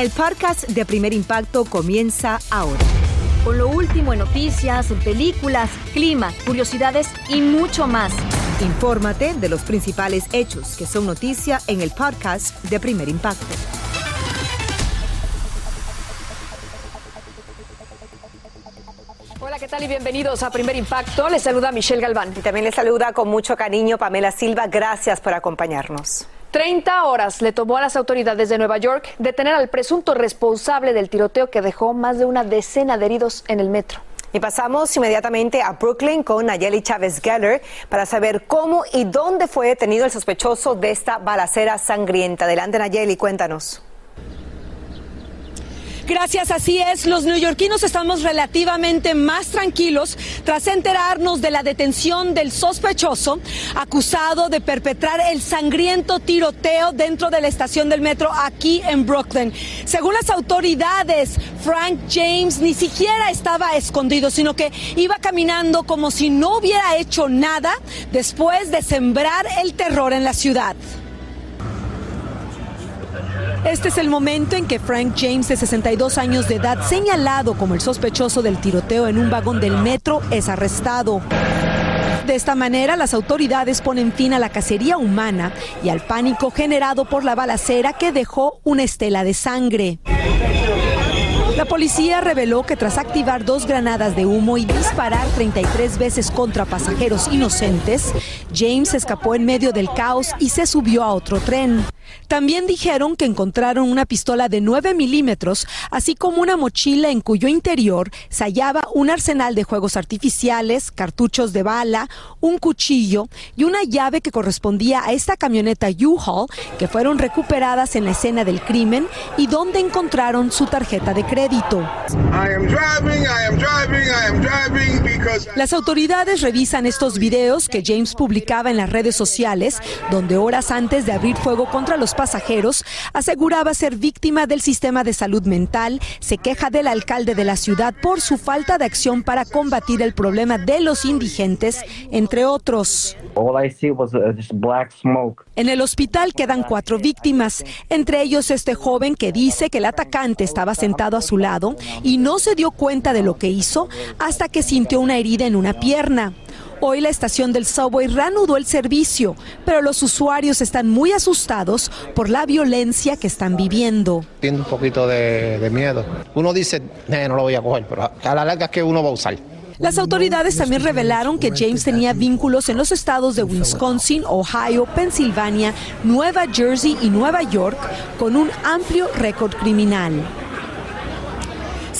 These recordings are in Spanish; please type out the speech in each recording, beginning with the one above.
El podcast de Primer Impacto comienza ahora. Con lo último en noticias, películas, clima, curiosidades y mucho más. Infórmate de los principales hechos que son noticia en el podcast de Primer Impacto. Hola, ¿qué tal y bienvenidos a Primer Impacto? Les saluda Michelle Galván. Y también le saluda con mucho cariño Pamela Silva. Gracias por acompañarnos. 30 horas le tomó a las autoridades de Nueva York detener al presunto responsable del tiroteo que dejó más de una decena de heridos en el metro. Y pasamos inmediatamente a Brooklyn con Nayeli Chávez Geller para saber cómo y dónde fue detenido el sospechoso de esta balacera sangrienta. Adelante, Nayeli, cuéntanos. Gracias, así es. Los neoyorquinos estamos relativamente más tranquilos tras enterarnos de la detención del sospechoso acusado de perpetrar el sangriento tiroteo dentro de la estación del metro aquí en Brooklyn. Según las autoridades, Frank James ni siquiera estaba escondido, sino que iba caminando como si no hubiera hecho nada después de sembrar el terror en la ciudad. Este es el momento en que Frank James, de 62 años de edad, señalado como el sospechoso del tiroteo en un vagón del metro, es arrestado. De esta manera, las autoridades ponen fin a la cacería humana y al pánico generado por la balacera que dejó una estela de sangre. La policía reveló que tras activar dos granadas de humo y disparar 33 veces contra pasajeros inocentes, James escapó en medio del caos y se subió a otro tren. También dijeron que encontraron una pistola de 9 milímetros, así como una mochila en cuyo interior se hallaba un arsenal de juegos artificiales, cartuchos de bala, un cuchillo y una llave que correspondía a esta camioneta U-Haul que fueron recuperadas en la escena del crimen y donde encontraron su tarjeta de crédito. Las autoridades revisan estos videos que James publicaba en las redes sociales, donde horas antes de abrir fuego contra los pasajeros aseguraba ser víctima del sistema de salud mental, se queja del alcalde de la ciudad por su falta de acción para combatir el problema de los indigentes, entre otros. En el hospital quedan cuatro víctimas, entre ellos este joven que dice que el atacante estaba sentado a su lado y no se dio cuenta de lo que hizo hasta que sintió una herida en una pierna. Hoy la estación del subway reanudó el servicio, pero los usuarios están muy asustados por la violencia que están viviendo. Tiene un poquito de, de miedo. Uno dice, "Eh, no lo voy a coger, pero a a la larga es que uno va a usar. Las autoridades también revelaron que James tenía vínculos en los estados de Wisconsin, Ohio, Pensilvania, Nueva Jersey y Nueva York con un amplio récord criminal.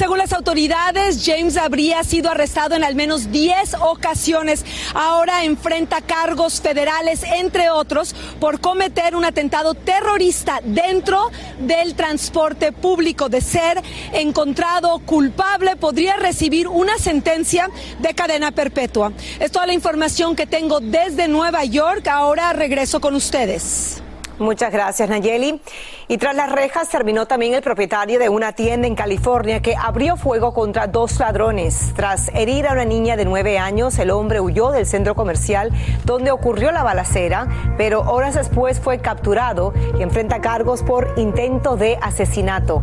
Según las autoridades, James habría sido arrestado en al menos 10 ocasiones. Ahora enfrenta cargos federales, entre otros, por cometer un atentado terrorista dentro del transporte público. De ser encontrado culpable, podría recibir una sentencia de cadena perpetua. Es toda la información que tengo desde Nueva York. Ahora regreso con ustedes. Muchas gracias, Nayeli. Y tras las rejas terminó también el propietario de una tienda en California que abrió fuego contra dos ladrones. Tras herir a una niña de nueve años, el hombre huyó del centro comercial donde ocurrió la balacera, pero horas después fue capturado y enfrenta cargos por intento de asesinato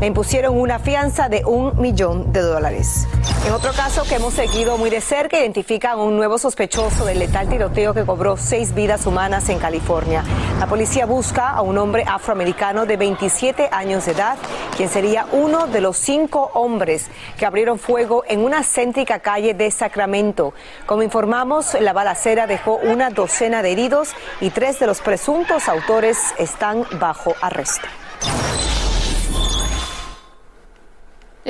le impusieron una fianza de un millón de dólares. En otro caso que hemos seguido muy de cerca, identifican a un nuevo sospechoso del letal tiroteo que cobró seis vidas humanas en California. La policía busca a un hombre afroamericano de 27 años de edad, quien sería uno de los cinco hombres que abrieron fuego en una céntrica calle de Sacramento. Como informamos, la balacera dejó una docena de heridos y tres de los presuntos autores están bajo arresto.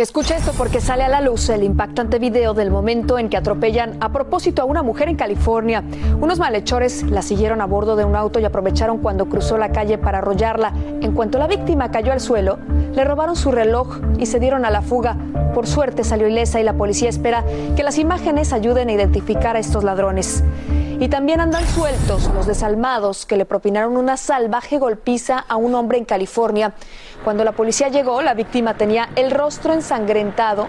Escucha esto porque sale a la luz el impactante video del momento en que atropellan a propósito a una mujer en California. Unos malhechores la siguieron a bordo de un auto y aprovecharon cuando cruzó la calle para arrollarla. En cuanto la víctima cayó al suelo, le robaron su reloj y se dieron a la fuga. Por suerte salió ilesa y la policía espera que las imágenes ayuden a identificar a estos ladrones. Y también andan sueltos los desalmados que le propinaron una salvaje golpiza a un hombre en California. Cuando la policía llegó, la víctima tenía el rostro ensangrentado.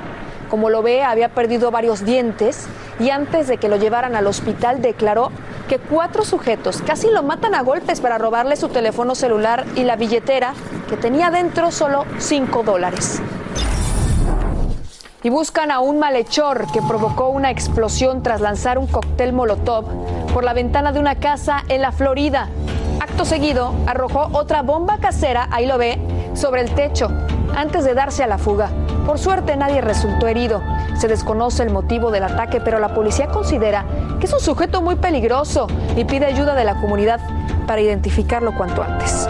Como lo ve, había perdido varios dientes y antes de que lo llevaran al hospital declaró que cuatro sujetos casi lo matan a golpes para robarle su teléfono celular y la billetera que tenía dentro solo cinco dólares y buscan a un malhechor que provocó una explosión tras lanzar un cóctel molotov por la ventana de una casa en la Florida. Acto seguido, arrojó otra bomba casera, ahí lo ve, sobre el techo, antes de darse a la fuga. Por suerte nadie resultó herido. Se desconoce el motivo del ataque, pero la policía considera que es un sujeto muy peligroso y pide ayuda de la comunidad para identificarlo cuanto antes.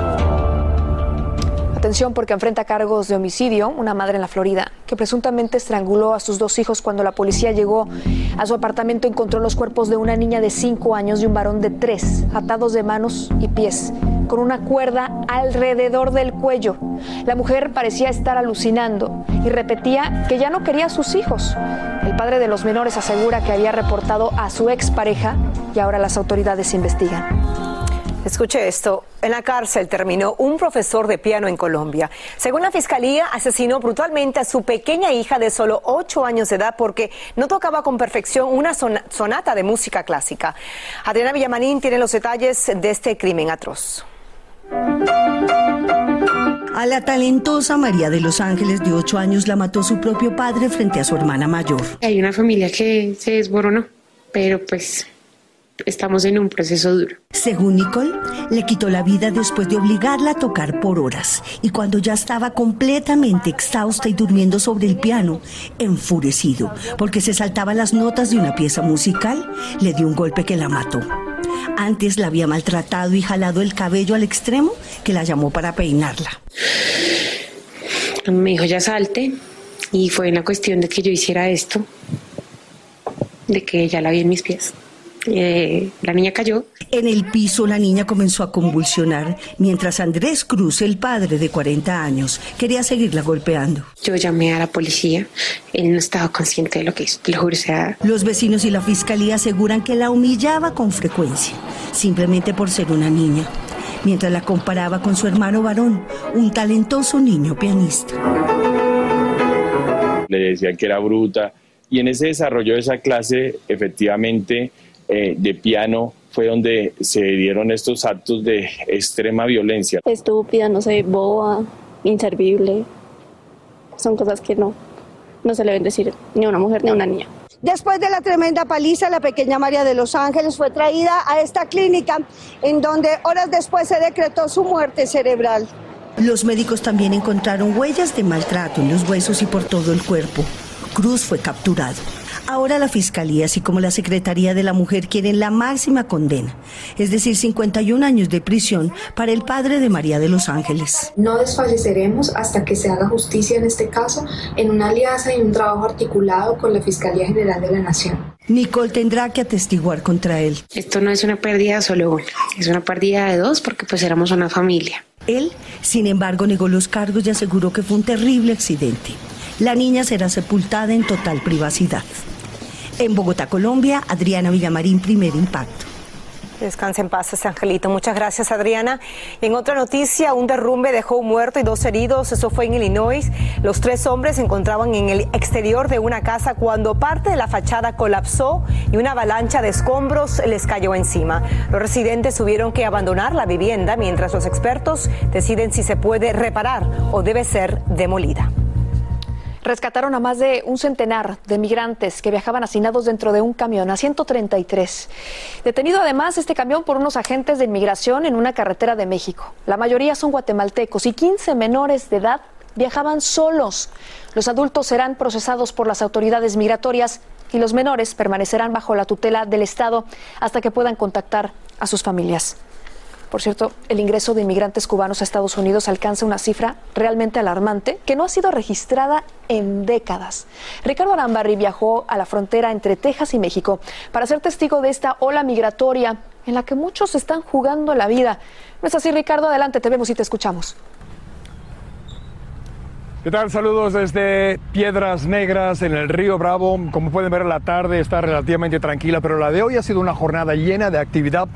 Atención porque enfrenta cargos de homicidio una madre en la Florida que presuntamente estranguló a sus dos hijos cuando la policía llegó a su apartamento encontró los cuerpos de una niña de cinco años y un varón de tres atados de manos y pies con una cuerda alrededor del cuello. La mujer parecía estar alucinando y repetía que ya no quería a sus hijos. El padre de los menores asegura que había reportado a su expareja y ahora las autoridades investigan. Escuche esto. En la cárcel terminó un profesor de piano en Colombia. Según la fiscalía, asesinó brutalmente a su pequeña hija de solo ocho años de edad porque no tocaba con perfección una sonata de música clásica. Adriana Villamanín tiene los detalles de este crimen atroz. A la talentosa María de los Ángeles de ocho años la mató su propio padre frente a su hermana mayor. Hay una familia que se desboronó, pero pues estamos en un proceso duro. Según Nicole, le quitó la vida después de obligarla a tocar por horas y cuando ya estaba completamente exhausta y durmiendo sobre el piano, enfurecido porque se saltaba las notas de una pieza musical, le dio un golpe que la mató. Antes la había maltratado y jalado el cabello al extremo que la llamó para peinarla. Me dijo ya salte y fue una cuestión de que yo hiciera esto, de que ya la vi en mis pies. Eh, la niña cayó. En el piso la niña comenzó a convulsionar mientras Andrés Cruz, el padre de 40 años, quería seguirla golpeando. Yo llamé a la policía, él no estaba consciente de lo que hizo, lo juro. sea... Los vecinos y la fiscalía aseguran que la humillaba con frecuencia, simplemente por ser una niña, mientras la comparaba con su hermano varón, un talentoso niño pianista. Le decían que era bruta y en ese desarrollo de esa clase efectivamente eh, de piano fue donde se dieron estos actos de extrema violencia. Estúpida, no sé, boba, inservible. Son cosas que no, no se le deben decir ni a una mujer ni a una niña. Después de la tremenda paliza, la pequeña María de los Ángeles fue traída a esta clínica en donde horas después se decretó su muerte cerebral. Los médicos también encontraron huellas de maltrato en los huesos y por todo el cuerpo. Cruz fue capturado. Ahora la Fiscalía, así como la Secretaría de la Mujer, quieren la máxima condena, es decir, 51 años de prisión para el padre de María de los Ángeles. No desfalleceremos hasta que se haga justicia en este caso, en una alianza y un trabajo articulado con la Fiscalía General de la Nación. Nicole tendrá que atestiguar contra él. Esto no es una pérdida solo una, es una pérdida de dos porque pues éramos una familia. Él, sin embargo, negó los cargos y aseguró que fue un terrible accidente. La niña será sepultada en total privacidad. En Bogotá, Colombia, Adriana Villamarín, primer impacto. Descansa en paz este angelito. Muchas gracias, Adriana. En otra noticia, un derrumbe dejó un muerto y dos heridos. Eso fue en Illinois. Los tres hombres se encontraban en el exterior de una casa cuando parte de la fachada colapsó y una avalancha de escombros les cayó encima. Los residentes tuvieron que abandonar la vivienda mientras los expertos deciden si se puede reparar o debe ser demolida rescataron a más de un centenar de migrantes que viajaban hacinados dentro de un camión, a 133. Detenido además este camión por unos agentes de inmigración en una carretera de México. La mayoría son guatemaltecos y 15 menores de edad viajaban solos. Los adultos serán procesados por las autoridades migratorias y los menores permanecerán bajo la tutela del Estado hasta que puedan contactar a sus familias. Por cierto, el ingreso de inmigrantes cubanos a Estados Unidos alcanza una cifra realmente alarmante que no ha sido registrada en décadas. Ricardo Arambarri viajó a la frontera entre Texas y México para ser testigo de esta ola migratoria en la que muchos están jugando la vida. ¿No es así, Ricardo? Adelante, te vemos y te escuchamos. ¿Qué tal? Saludos desde Piedras Negras en el río Bravo. Como pueden ver, la tarde está relativamente tranquila, pero la de hoy ha sido una jornada llena de actividad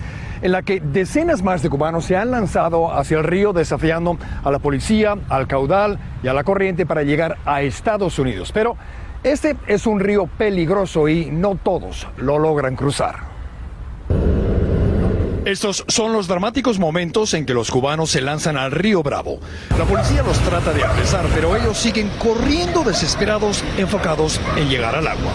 en la que decenas más de cubanos se han lanzado hacia el río desafiando a la policía, al caudal y a la corriente para llegar a Estados Unidos. Pero este es un río peligroso y no todos lo logran cruzar. Estos son los dramáticos momentos en que los cubanos se lanzan al río Bravo. La policía los trata de apresar, pero ellos siguen corriendo desesperados, enfocados en llegar al agua.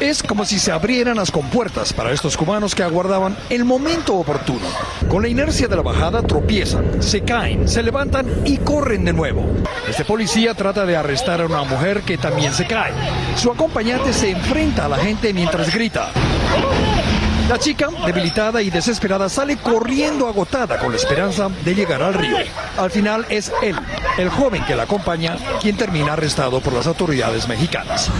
Es como si se abrieran las compuertas para estos cubanos que aguardaban el momento oportuno. Con la inercia de la bajada tropiezan, se caen, se levantan y corren de nuevo. Este policía trata de arrestar a una mujer que también se cae. Su acompañante se enfrenta a la gente mientras grita. La chica, debilitada y desesperada, sale corriendo agotada con la esperanza de llegar al río. Al final es él, el joven que la acompaña, quien termina arrestado por las autoridades mexicanas.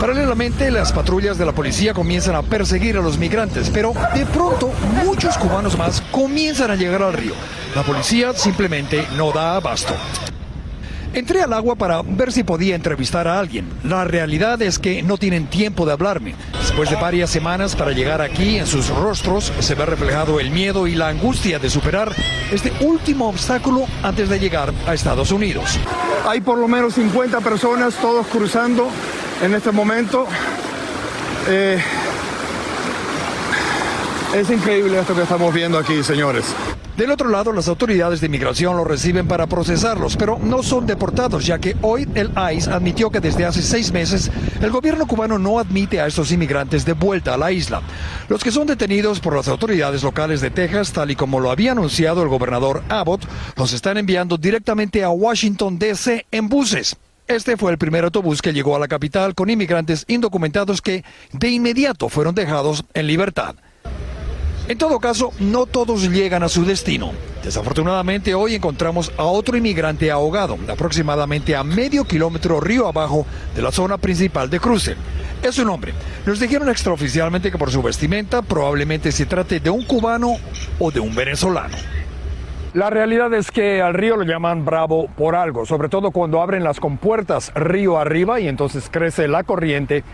Paralelamente, las patrullas de la policía comienzan a perseguir a los migrantes, pero de pronto muchos cubanos más comienzan a llegar al río. La policía simplemente no da abasto. Entré al agua para ver si podía entrevistar a alguien. La realidad es que no tienen tiempo de hablarme. Después de varias semanas para llegar aquí, en sus rostros se ve reflejado el miedo y la angustia de superar este último obstáculo antes de llegar a Estados Unidos. Hay por lo menos 50 personas, todos cruzando en este momento. Eh, es increíble esto que estamos viendo aquí, señores. Del otro lado, las autoridades de inmigración los reciben para procesarlos, pero no son deportados, ya que hoy el ICE admitió que desde hace seis meses el gobierno cubano no admite a estos inmigrantes de vuelta a la isla. Los que son detenidos por las autoridades locales de Texas, tal y como lo había anunciado el gobernador Abbott, los están enviando directamente a Washington, D.C. en buses. Este fue el primer autobús que llegó a la capital con inmigrantes indocumentados que de inmediato fueron dejados en libertad. En todo caso, no todos llegan a su destino. Desafortunadamente, hoy encontramos a otro inmigrante ahogado, aproximadamente a medio kilómetro río abajo de la zona principal de cruce. Es un hombre. Nos dijeron extraoficialmente que por su vestimenta probablemente se trate de un cubano o de un venezolano. La realidad es que al río lo llaman bravo por algo, sobre todo cuando abren las compuertas río arriba y entonces crece la corriente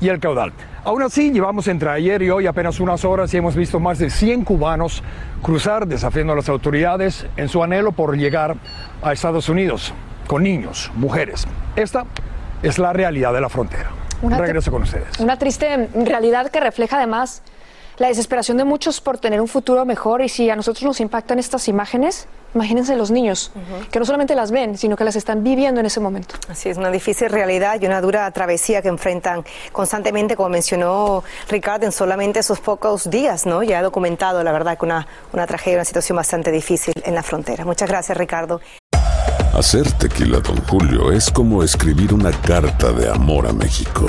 y el caudal. Aún así, llevamos entre ayer y hoy apenas unas horas y hemos visto más de 100 cubanos cruzar desafiando a las autoridades en su anhelo por llegar a Estados Unidos con niños, mujeres. Esta es la realidad de la frontera. Regreso con ustedes. Una triste realidad que refleja además la desesperación de muchos por tener un futuro mejor y si a nosotros nos impactan estas imágenes, imagínense los niños, que no solamente las ven, sino que las están viviendo en ese momento. Así es, una difícil realidad y una dura travesía que enfrentan constantemente, como mencionó Ricardo, en solamente esos pocos días, ¿no? Ya ha documentado, la verdad, que una, una tragedia, una situación bastante difícil en la frontera. Muchas gracias, Ricardo. Hacer tequila, don Julio, es como escribir una carta de amor a México.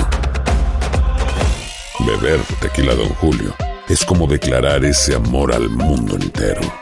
Beber tequila, don Julio es como declarar ese amor al mundo entero.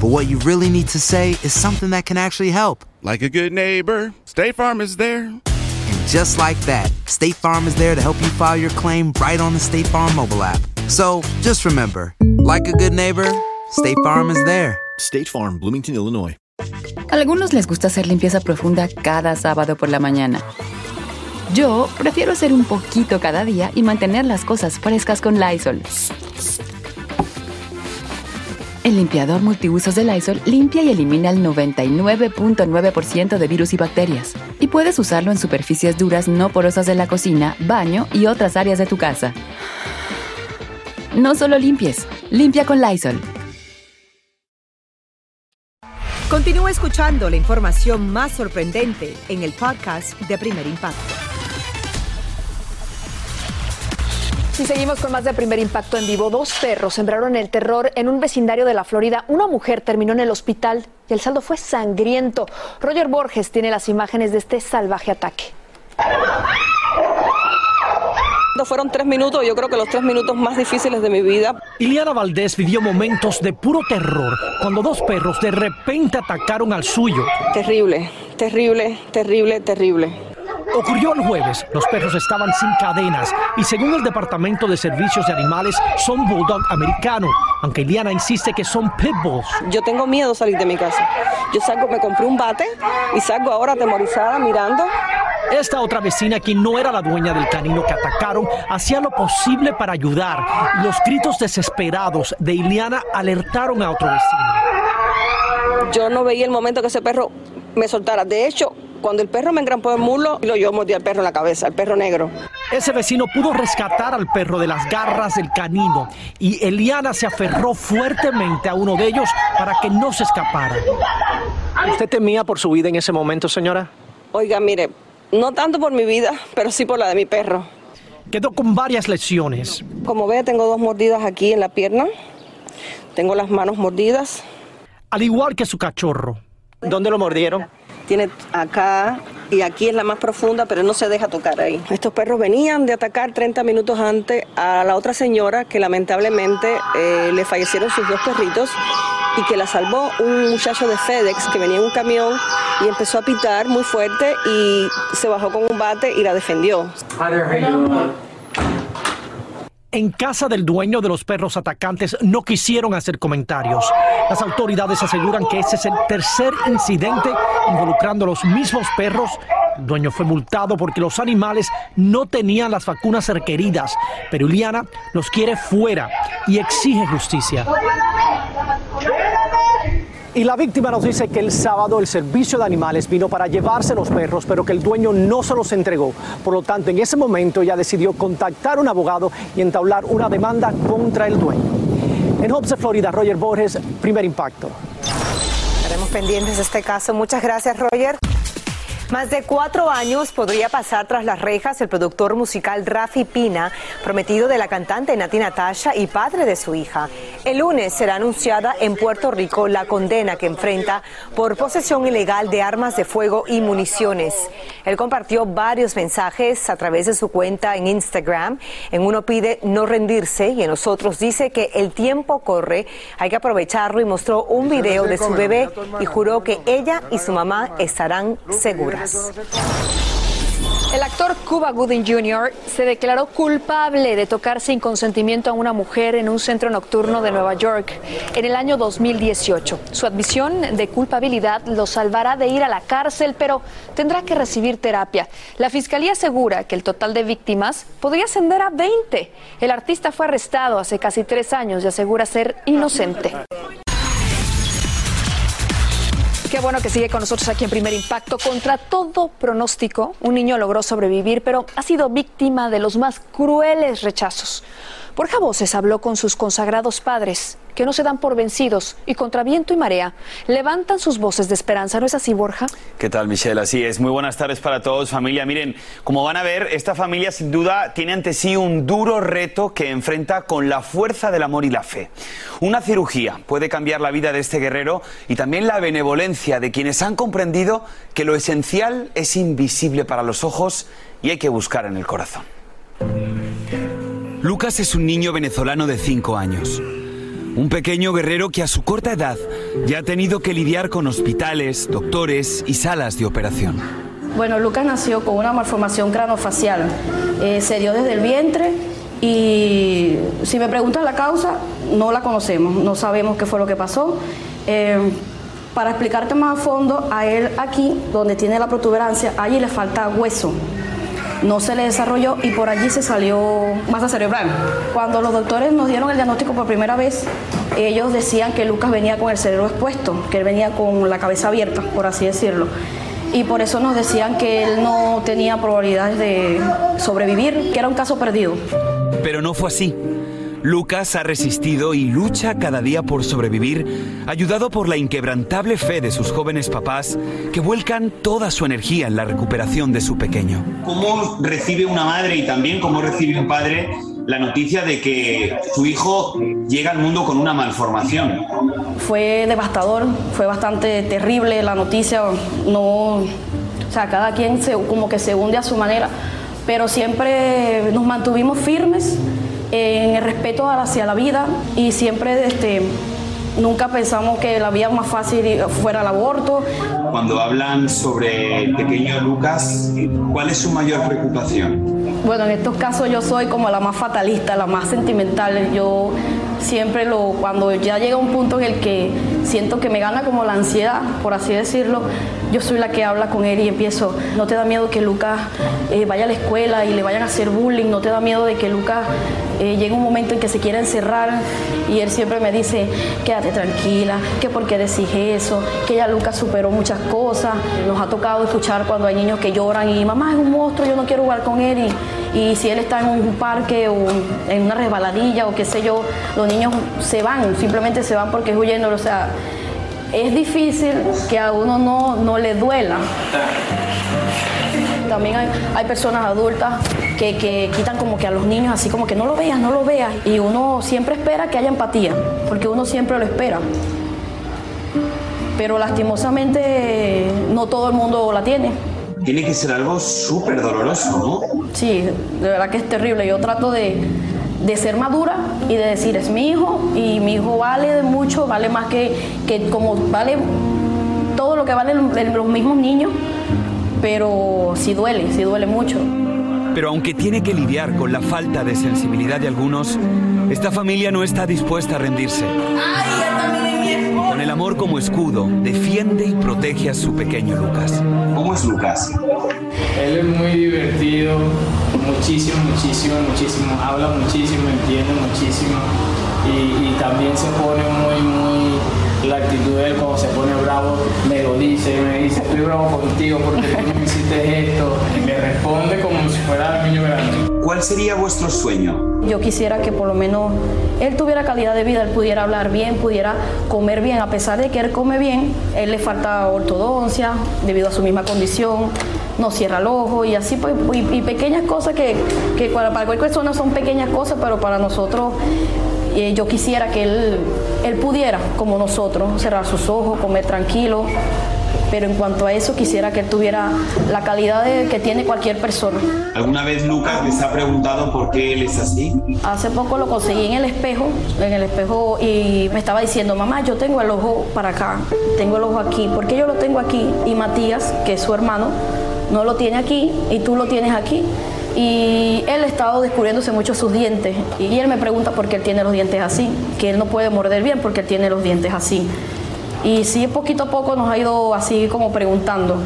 But what you really need to say is something that can actually help. Like a good neighbor, State Farm is there. And just like that, State Farm is there to help you file your claim right on the State Farm mobile app. So just remember, like a good neighbor, State Farm is there. State Farm, Bloomington, Illinois. Algunos les gusta hacer limpieza profunda cada sábado por la mañana. Yo prefiero hacer un poquito cada día y mantener las cosas frescas con Lysol. El limpiador multiusos de Lysol limpia y elimina el 99.9% de virus y bacterias. Y puedes usarlo en superficies duras no porosas de la cocina, baño y otras áreas de tu casa. No solo limpies, limpia con Lysol. Continúa escuchando la información más sorprendente en el podcast de Primer Impacto. Y seguimos con más de primer impacto en vivo. Dos perros sembraron el terror en un vecindario de la Florida. Una mujer terminó en el hospital y el saldo fue sangriento. Roger Borges tiene las imágenes de este salvaje ataque. Fueron tres minutos, yo creo que los tres minutos más difíciles de mi vida. Iliana Valdés vivió momentos de puro terror cuando dos perros de repente atacaron al suyo. Terrible, terrible, terrible, terrible. Ocurrió el jueves. Los perros estaban sin cadenas y según el Departamento de Servicios de Animales son bulldog americano, aunque Iliana insiste que son pitbulls. Yo tengo miedo salir de mi casa. Yo salgo, me compré un bate y salgo ahora atemorizada mirando. Esta otra vecina, quien no era la dueña del canino que atacaron, hacía lo posible para ayudar. Los gritos desesperados de Iliana alertaron a otro vecino. Yo no veía el momento que ese perro me soltara. De hecho, cuando el perro me engrampó el muslo, yo mordí al perro en la cabeza, el perro negro. Ese vecino pudo rescatar al perro de las garras del canino y Eliana se aferró fuertemente a uno de ellos para que no se escapara. ¿Usted temía por su vida en ese momento, señora? Oiga, mire, no tanto por mi vida, pero sí por la de mi perro. Quedó con varias lesiones. Como ve, tengo dos mordidas aquí en la pierna. Tengo las manos mordidas. Al igual que su cachorro. ¿Dónde lo mordieron? Tiene acá y aquí es la más profunda, pero no se deja tocar ahí. Estos perros venían de atacar 30 minutos antes a la otra señora que lamentablemente eh, le fallecieron sus dos perritos y que la salvó un muchacho de FedEx que venía en un camión y empezó a pitar muy fuerte y se bajó con un bate y la defendió. En casa del dueño de los perros atacantes no quisieron hacer comentarios. Las autoridades aseguran que ese es el tercer incidente involucrando a los mismos perros. El dueño fue multado porque los animales no tenían las vacunas requeridas, pero Iliana los quiere fuera y exige justicia. Y la víctima nos dice que el sábado el servicio de animales vino para llevarse los perros, pero que el dueño no se los entregó. Por lo tanto, en ese momento ella decidió contactar a un abogado y entablar una demanda contra el dueño. En Hobbs, Florida, Roger Borges, primer impacto. Estaremos pendientes de este caso. Muchas gracias, Roger. Más de cuatro años podría pasar tras las rejas el productor musical Rafi Pina, prometido de la cantante Nati Natasha y padre de su hija. El lunes será anunciada en Puerto Rico la condena que enfrenta por posesión ilegal de armas de fuego y municiones. Él compartió varios mensajes a través de su cuenta en Instagram. En uno pide no rendirse y en los otros dice que el tiempo corre, hay que aprovecharlo y mostró un video de su bebé y juró que ella y su mamá estarán seguras. El actor Cuba Gooding Jr. se declaró culpable de tocar sin consentimiento a una mujer en un centro nocturno de Nueva York en el año 2018. Su admisión de culpabilidad lo salvará de ir a la cárcel, pero tendrá que recibir terapia. La fiscalía asegura que el total de víctimas podría ascender a 20. El artista fue arrestado hace casi tres años y asegura ser inocente. Qué bueno que sigue con nosotros aquí en Primer Impacto. Contra todo pronóstico, un niño logró sobrevivir, pero ha sido víctima de los más crueles rechazos. Borja Voces habló con sus consagrados padres, que no se dan por vencidos y contra viento y marea levantan sus voces de esperanza. ¿No es así, Borja? ¿Qué tal, Michelle? Así es. Muy buenas tardes para todos, familia. Miren, como van a ver, esta familia sin duda tiene ante sí un duro reto que enfrenta con la fuerza del amor y la fe. Una cirugía puede cambiar la vida de este guerrero y también la benevolencia de quienes han comprendido que lo esencial es invisible para los ojos y hay que buscar en el corazón. Lucas es un niño venezolano de 5 años. Un pequeño guerrero que a su corta edad ya ha tenido que lidiar con hospitales, doctores y salas de operación. Bueno, Lucas nació con una malformación cranofacial. Eh, se dio desde el vientre y si me preguntan la causa, no la conocemos, no sabemos qué fue lo que pasó. Eh, para explicarte más a fondo, a él aquí, donde tiene la protuberancia, allí le falta hueso. No se le desarrolló y por allí se salió masa cerebral. Cuando los doctores nos dieron el diagnóstico por primera vez, ellos decían que Lucas venía con el cerebro expuesto, que él venía con la cabeza abierta, por así decirlo y por eso nos decían que él no tenía probabilidades de sobrevivir, que era un caso perdido. Pero no fue así. Lucas ha resistido y lucha cada día por sobrevivir, ayudado por la inquebrantable fe de sus jóvenes papás que vuelcan toda su energía en la recuperación de su pequeño. ¿Cómo recibe una madre y también cómo recibe un padre la noticia de que su hijo llega al mundo con una malformación? Fue devastador, fue bastante terrible la noticia, no, o sea, cada quien se, como que se hunde a su manera, pero siempre nos mantuvimos firmes en el respeto hacia la vida y siempre este, nunca pensamos que la vía más fácil fuera el aborto. Cuando hablan sobre el pequeño Lucas, ¿cuál es su mayor preocupación? Bueno, en estos casos yo soy como la más fatalista, la más sentimental. Yo siempre lo, cuando ya llega un punto en el que siento que me gana como la ansiedad, por así decirlo, yo soy la que habla con él y empiezo, no te da miedo que Lucas eh, vaya a la escuela y le vayan a hacer bullying, no te da miedo de que Lucas eh, llegue un momento en que se quiera encerrar y él siempre me dice, quédate tranquila, que por qué decís eso, que ya Lucas superó muchas cosas, nos ha tocado escuchar cuando hay niños que lloran y mamá es un monstruo, yo no quiero jugar con él y, y si él está en un parque o en una resbaladilla o qué sé yo, los niños se van, simplemente se van porque es huyendo, o sea, es difícil que a uno no, no le duela. También hay, hay personas adultas que, que, quitan como que a los niños así como que no lo veas, no lo veas. Y uno siempre espera que haya empatía, porque uno siempre lo espera. Pero lastimosamente no todo el mundo la tiene. Tiene que ser algo súper doloroso, ¿no? Sí, de verdad que es terrible. Yo trato de, de ser madura y de decir, es mi hijo y mi hijo vale mucho, vale más que, que como vale todo lo que valen los mismos niños, pero sí duele, sí duele mucho. Pero aunque tiene que lidiar con la falta de sensibilidad de algunos, esta familia no está dispuesta a rendirse. Con el amor como escudo, defiende y protege a su pequeño Lucas. ¿Cómo es Lucas? Él es muy divertido, muchísimo, muchísimo, muchísimo. Habla muchísimo, entiende muchísimo. Y, y también se pone muy, muy la actitud de él cuando se pone bravo, me lo dice, me dice, estoy bravo contigo porque tú me hiciste esto, y me responde como si fuera el niño grande. ¿Cuál sería vuestro sueño? Yo quisiera que por lo menos él tuviera calidad de vida, él pudiera hablar bien, pudiera comer bien, a pesar de que él come bien, él le falta ortodoncia debido a su misma condición, no cierra el ojo y así, pues, y, y pequeñas cosas que, que para, para cualquier persona son pequeñas cosas, pero para nosotros eh, yo quisiera que él, él pudiera, como nosotros, cerrar sus ojos, comer tranquilo. Pero en cuanto a eso, quisiera que él tuviera la calidad de, que tiene cualquier persona. ¿Alguna vez Lucas les ha preguntado por qué él es así? Hace poco lo conseguí en el espejo, en el espejo, y me estaba diciendo, mamá, yo tengo el ojo para acá, tengo el ojo aquí, ¿por qué yo lo tengo aquí? Y Matías, que es su hermano, no lo tiene aquí y tú lo tienes aquí y él ha estado descubriéndose mucho sus dientes y él me pregunta por qué él tiene los dientes así, que él no puede morder bien porque él tiene los dientes así. Y sí, poquito a poco nos ha ido así como preguntando.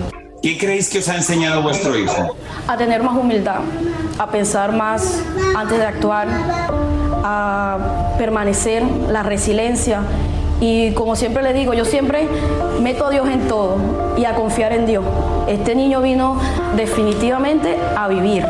¿Qué creéis que os ha enseñado vuestro hijo? A tener más humildad, a pensar más antes de actuar, a permanecer, la resiliencia. Y como siempre le digo, yo siempre meto a Dios en todo y a confiar en Dios. Este niño vino definitivamente a vivir.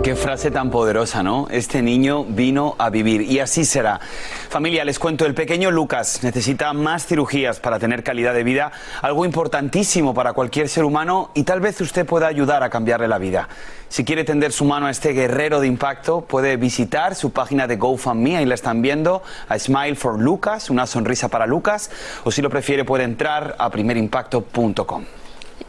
Qué frase tan poderosa, ¿no? Este niño vino a vivir y así será. Familia, les cuento, el pequeño Lucas necesita más cirugías para tener calidad de vida, algo importantísimo para cualquier ser humano y tal vez usted pueda ayudar a cambiarle la vida. Si quiere tender su mano a este guerrero de impacto, puede visitar su página de GoFundMe, ahí la están viendo, a Smile for Lucas, una sonrisa para Lucas, o si lo prefiere puede entrar a primerimpacto.com.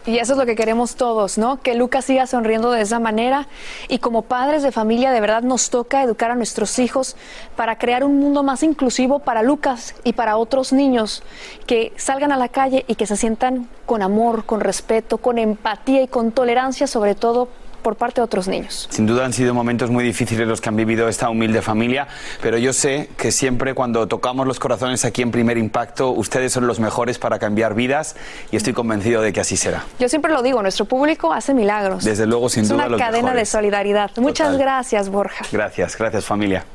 Y eso es lo que queremos todos, ¿no? Que Lucas siga sonriendo de esa manera. Y como padres de familia, de verdad nos toca educar a nuestros hijos para crear un mundo más inclusivo para Lucas y para otros niños que salgan a la calle y que se sientan con amor, con respeto, con empatía y con tolerancia, sobre todo por parte de otros niños. Sin duda han sido momentos muy difíciles los que han vivido esta humilde familia, pero yo sé que siempre cuando tocamos los corazones aquí en Primer Impacto, ustedes son los mejores para cambiar vidas y estoy convencido de que así será. Yo siempre lo digo, nuestro público hace milagros. Desde luego, sin es duda, una cadena de mejores. solidaridad. Muchas Total. gracias, Borja. Gracias, gracias familia.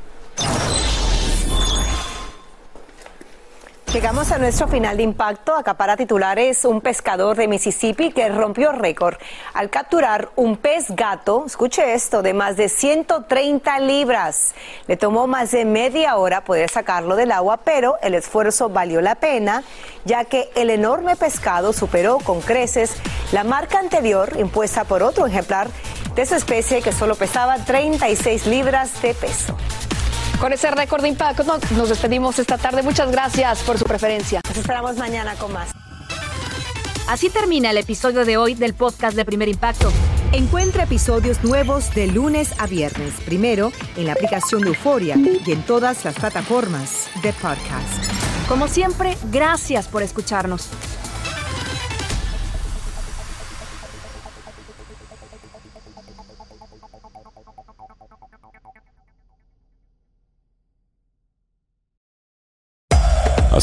Llegamos a nuestro final de impacto. Acapara titulares un pescador de Mississippi que rompió récord al capturar un pez gato, escuche esto, de más de 130 libras. Le tomó más de media hora poder sacarlo del agua, pero el esfuerzo valió la pena, ya que el enorme pescado superó con creces la marca anterior impuesta por otro ejemplar de su especie que solo pesaba 36 libras de peso. Con ese récord de impacto no- nos despedimos esta tarde. Muchas gracias por su preferencia. Nos esperamos mañana con más. Así termina el episodio de hoy del podcast de Primer Impacto. Encuentra episodios nuevos de lunes a viernes, primero en la aplicación de Euforia y en todas las plataformas de podcast. Como siempre, gracias por escucharnos.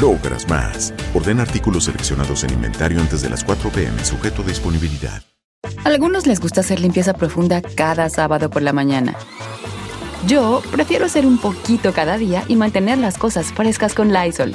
logras más. Ordena artículos seleccionados en inventario antes de las 4 pm, sujeto a disponibilidad. Algunos les gusta hacer limpieza profunda cada sábado por la mañana. Yo prefiero hacer un poquito cada día y mantener las cosas frescas con Lysol.